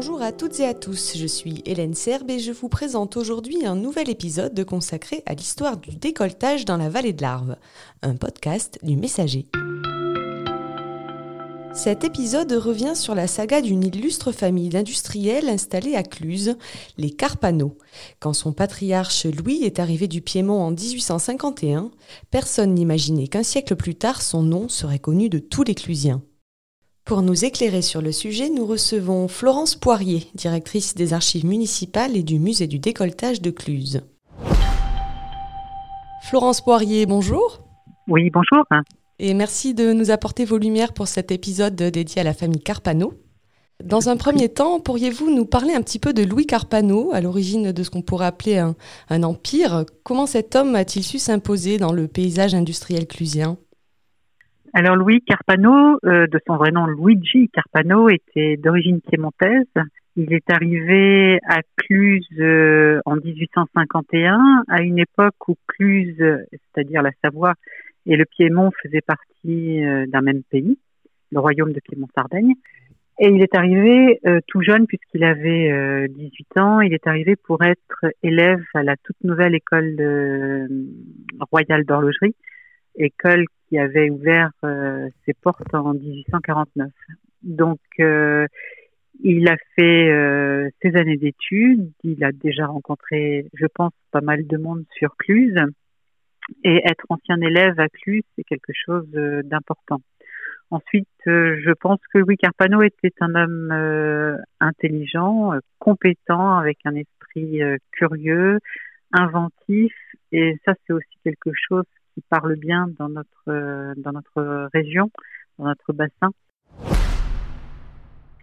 Bonjour à toutes et à tous, je suis Hélène Serbe et je vous présente aujourd'hui un nouvel épisode consacré à l'histoire du décolletage dans la vallée de l'Arve, un podcast du Messager. Cet épisode revient sur la saga d'une illustre famille d'industriels installés à Cluse, les Carpano. Quand son patriarche Louis est arrivé du Piémont en 1851, personne n'imaginait qu'un siècle plus tard son nom serait connu de tous les Clusiens. Pour nous éclairer sur le sujet, nous recevons Florence Poirier, directrice des archives municipales et du musée du décolletage de Cluse. Florence Poirier, bonjour. Oui, bonjour. Et merci de nous apporter vos lumières pour cet épisode dédié à la famille Carpano. Dans un premier temps, pourriez-vous nous parler un petit peu de Louis Carpano, à l'origine de ce qu'on pourrait appeler un, un empire? Comment cet homme a-t-il su s'imposer dans le paysage industriel clusien? Alors Louis Carpano, euh, de son vrai nom Luigi Carpano, était d'origine piémontaise. Il est arrivé à Cluse euh, en 1851, à une époque où Cluse, c'est-à-dire la Savoie, et le Piémont faisaient partie euh, d'un même pays, le royaume de Piémont-Sardaigne. Et il est arrivé tout jeune, puisqu'il avait 18 ans, il est arrivé pour être élève à la toute nouvelle école royale d'horlogerie, école qui avait ouvert euh, ses portes en 1849. Donc, euh, il a fait euh, ses années d'études, il a déjà rencontré, je pense, pas mal de monde sur Cluse. Et être ancien élève à Cluse, c'est quelque chose d'important. Ensuite, je pense que Louis Carpano était un homme intelligent, compétent, avec un esprit curieux, inventif, et ça, c'est aussi quelque chose parle bien dans notre, euh, dans notre région, dans notre bassin.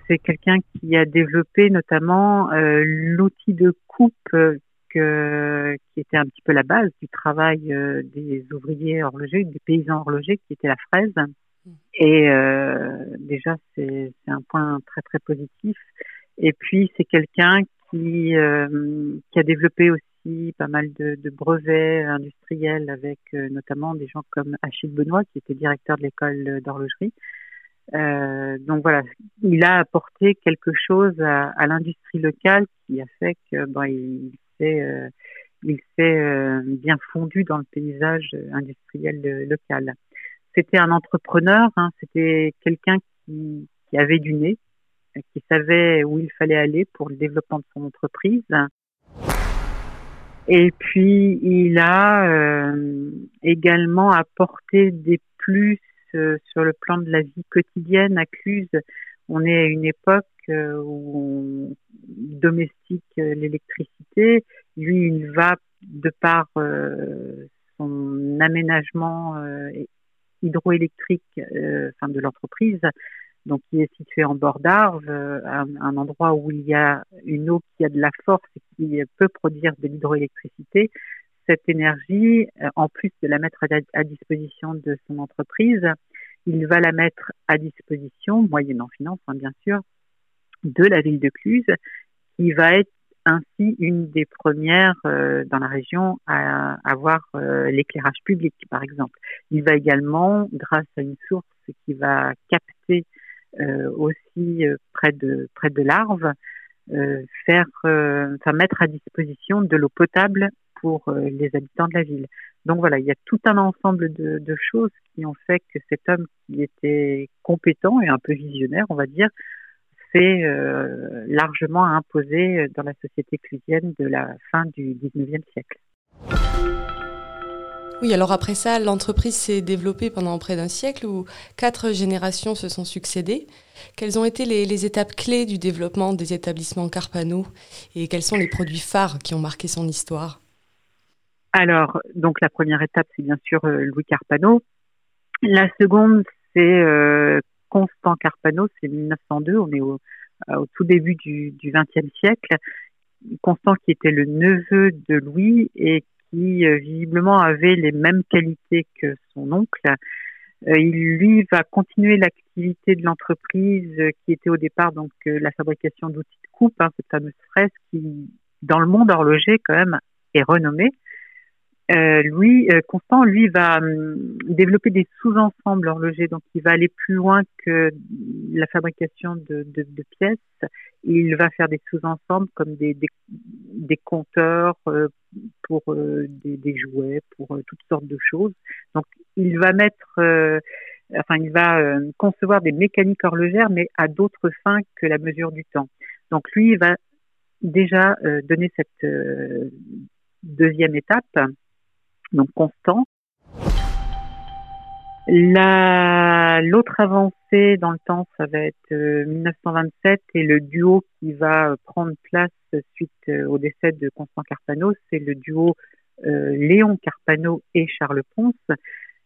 C'est quelqu'un qui a développé notamment euh, l'outil de coupe euh, qui était un petit peu la base du travail des ouvriers horlogers, des paysans horlogers, qui était la fraise. Et déjà, c'est un point très très positif. Et puis, c'est quelqu'un qui, qui a développé aussi pas mal de, brevets industriels avec euh, notamment des gens comme Achille Benoît qui était directeur de l'école d'horlogerie. Euh, donc voilà, il a apporté quelque chose à, l'industrie locale qui a fait que bon, il s'est euh, il s'est bien fondu dans le paysage industriel local. C'était un entrepreneur, hein, c'était quelqu'un qui avait du nez, qui savait où il fallait aller pour le développement de son entreprise. Et puis, il a euh, également apporté des plus euh, sur le plan de la vie quotidienne à Cluse. On est à une époque euh, où on domestique l'électricité. Lui, il va, de par son aménagement hydroélectrique enfin de l'entreprise, donc qui est situé en bord d'Arve, euh, un, endroit où il y a une eau qui a de la force et qui peut produire de l'hydroélectricité. Cette énergie, euh, en plus de la mettre à, disposition de son entreprise, il va la mettre à disposition, moyennant finance hein, bien sûr, de la ville de Cluse, qui va être ainsi une des premières euh, dans la région à avoir l'éclairage public, par exemple. Il va également, grâce à une source qui va capter aussi euh, près de près de l'Arve, euh, faire, enfin mettre à disposition de l'eau potable pour les habitants de la ville. Donc voilà, il y a tout un ensemble de, de, choses qui ont fait que cet homme qui était compétent et un peu visionnaire, on va dire, s'est largement imposé dans la société clusienne de la fin du 19e siècle. Oui, alors après ça, l'entreprise s'est développée pendant près d'un siècle où quatre générations se sont succédées. Quelles ont été les, étapes clés du développement des établissements Carpano et quels sont les produits phares qui ont marqué son histoire? Alors, donc la première étape, c'est bien sûr euh, Louis Carpano. La seconde, c'est euh, Constant Carpano, c'est 1902, on est au, au tout début du XXe siècle. Constant qui était le neveu de Louis et euh, visiblement avait les mêmes qualités que son oncle. Euh, il lui va continuer l'activité de l'entreprise euh, qui était au départ donc la fabrication d'outils de coupe, hein, cette fameuse fraise qui, dans le monde horloger quand même, est renommée. lui, Constant, lui, va hum, développer des sous-ensembles horlogers. Donc, il va aller plus loin que la fabrication de pièces. Il va faire des sous-ensembles comme des, des, des compteurs euh, pour euh, des, des, jouets, pour toutes sortes de choses. Donc, il va mettre, enfin, il va concevoir des mécaniques horlogères, mais à d'autres fins que la mesure du temps. Donc, lui, il va déjà donner cette deuxième étape donc constant. L'autre avancée dans le temps, ça va être 1927 euh, et le duo qui va prendre place suite euh, au décès de Constant Carpano, c'est le duo euh, Léon Carpano et Charles Ponce.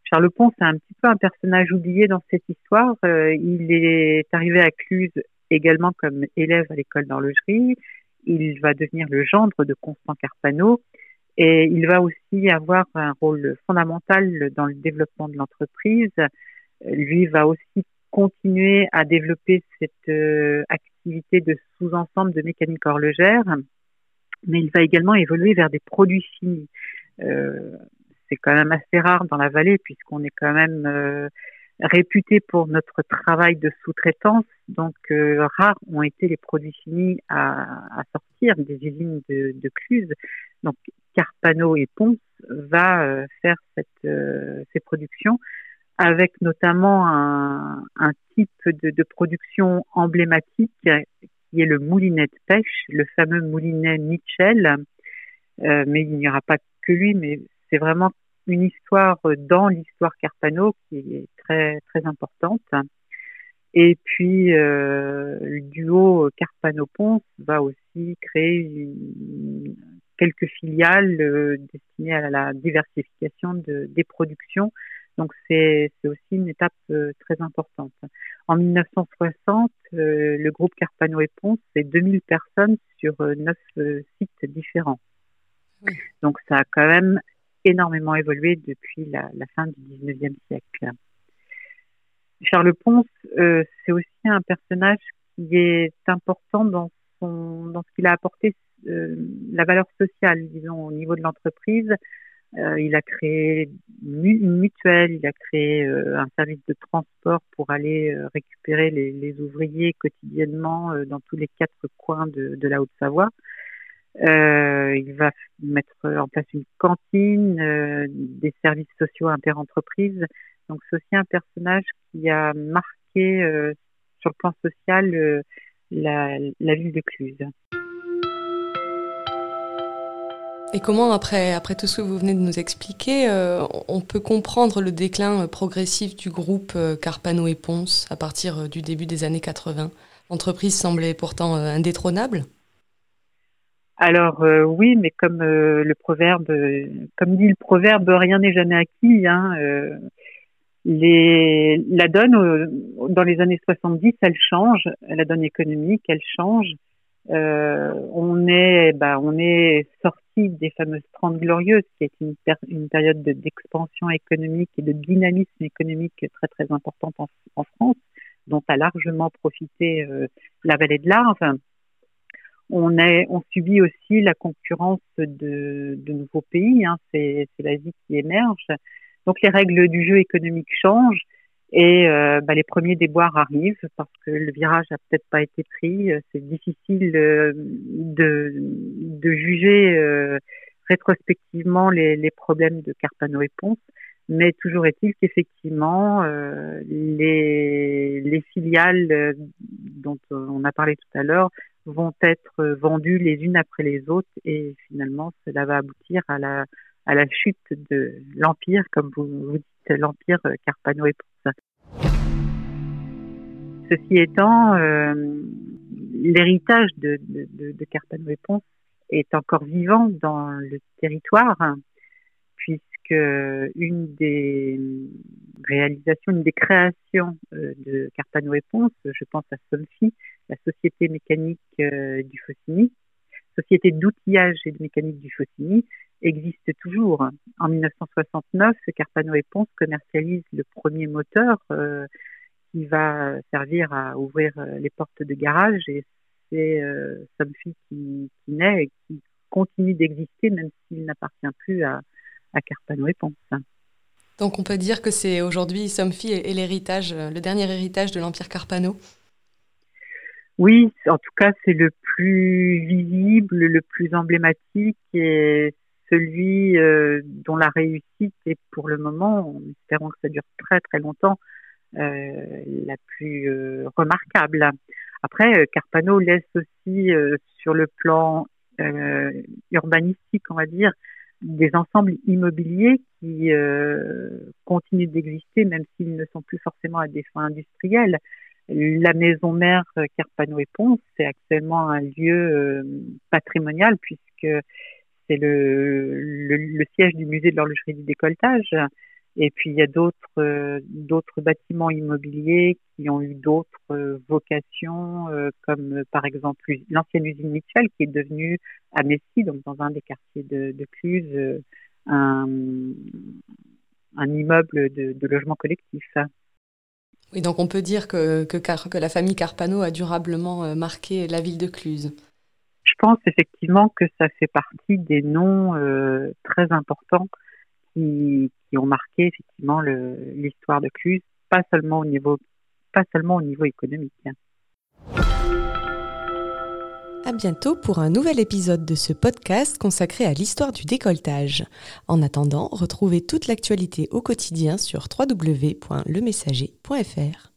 Charles Ponce est un petit peu un personnage oublié dans cette histoire. il est arrivé à Cluse également comme élève à l'école d'horlogerie. Il va devenir le gendre de Constant Carpano et il va aussi avoir un rôle fondamental dans le développement de l'entreprise. Lui va aussi continuer à développer cette euh, activité de sous-ensemble de mécanique horlogère, mais il va également évoluer vers des produits finis. Euh, c'est quand même assez rare dans la vallée puisqu'on est quand même euh, réputé pour notre travail de sous-traitance. Donc rares ont été les produits finis à, à sortir des usines de, de Cluse. Donc Carpano et Ponce va euh, faire euh, ces productions avec notamment un, type de, production emblématique qui est le moulinet de pêche, le fameux moulinet Mitchell. Euh, mais il n'y aura pas que lui, mais c'est vraiment une histoire dans l'histoire Carpano qui est très très importante. Et puis le duo Carpano-Ponce va aussi créer une, quelques filiales euh, destinées à la diversification de, des productions. Donc c'est aussi une étape euh, très importante. En 1960, euh, le groupe Carpano et Ponce, c'est 2000 personnes sur neuf sites différents. Donc ça a quand même énormément évolué depuis la, la fin du 19e siècle. Charles Ponce, c'est aussi un personnage qui est important dans, son, dans ce qu'il a apporté la valeur sociale, disons, au niveau de l'entreprise. Euh, il a créé une mutuelle, il a créé euh, un service de transport pour aller récupérer les, ouvriers quotidiennement dans tous les quatre coins de, de la Haute-Savoie. il va mettre en place une cantine, des services sociaux interentreprises. Donc c'est aussi un personnage qui a marqué sur le plan social la, la ville de Cluse. Et comment, après, tout ce que vous venez de nous expliquer, euh, on peut comprendre le déclin euh, progressif du groupe euh, Carpano et Ponce à partir du début des années 80 L'entreprise semblait pourtant indétrônable alors oui, mais comme le proverbe, comme dit le proverbe, rien n'est jamais acquis. Hein, la donne dans les années 70, elle change, la donne économique, elle change. on est, bah, on est sorti des fameuses Trente Glorieuses, qui est une, période d'expansion économique et de dynamisme économique très très importante en, France, dont a largement profité euh, la vallée de l'Arve. On, subit aussi la concurrence de, de nouveaux pays, hein, c'est l'Asie qui émerge. Donc les règles du jeu économique changent et euh, bah, les premiers déboires arrivent parce que le virage a peut-être pas été pris. C'est difficile euh, de, de juger euh, rétrospectivement les, les, problèmes de Carpano et Ponce, mais toujours est-il qu'effectivement euh, les, les filiales dont on a parlé tout à l'heure vont être vendues les unes après les autres. Et finalement cela va aboutir à la à la chute de l'empire, comme vous, vous dites, l'empire Carpano et. Ceci étant, euh, l'héritage de, Carpano et est encore vivant dans le territoire, puisque une des réalisations, une des créations euh, de Carpano et Ponce, je pense à Solfi, la société mécanique euh, du Faucigny, société d'outillage et de mécanique du Faucigny, existe toujours. En 1969, Carpano et Ponce commercialise le premier moteur euh, qui va servir à ouvrir euh, les portes de garage et c'est euh, Somfy qui, qui naît et qui continue d'exister même s'il n'appartient plus à, à Carpano et Ponce. Donc on peut dire que c'est aujourd'hui Somfy et l'héritage, le dernier héritage de l'Empire Carpano? Oui, en tout cas c'est le plus visible, le plus emblématique et celui euh, dont la réussite est pour le moment, en espérant que ça dure très très longtemps, euh, la plus euh, remarquable. Après, Carpano laisse aussi sur le plan urbanistique, on va dire, des ensembles immobiliers qui continuent d'exister, même s'ils ne sont plus forcément à des fins industrielles. La maison mère Carpano et Ponce, c'est actuellement un lieu patrimonial puisque c'est le, siège du musée de l'horlogerie du décolletage. Et puis il y a d'autres euh, bâtiments immobiliers qui ont eu d'autres euh, vocations, euh, comme par exemple l'ancienne usine Mitchell qui est devenue à Messy, donc dans un des quartiers de, Cluse, un, immeuble de, logement collectif. Oui, donc on peut dire que, que, que la famille Carpano a durablement marqué la ville de Cluse. Je pense effectivement que ça fait partie des noms très importants qui, ont marqué effectivement l'histoire de Cluse, pas seulement au niveau, économique. À bientôt pour un nouvel épisode de ce podcast consacré à l'histoire du décolletage. En attendant, retrouvez toute l'actualité au quotidien sur www.lemessager.fr.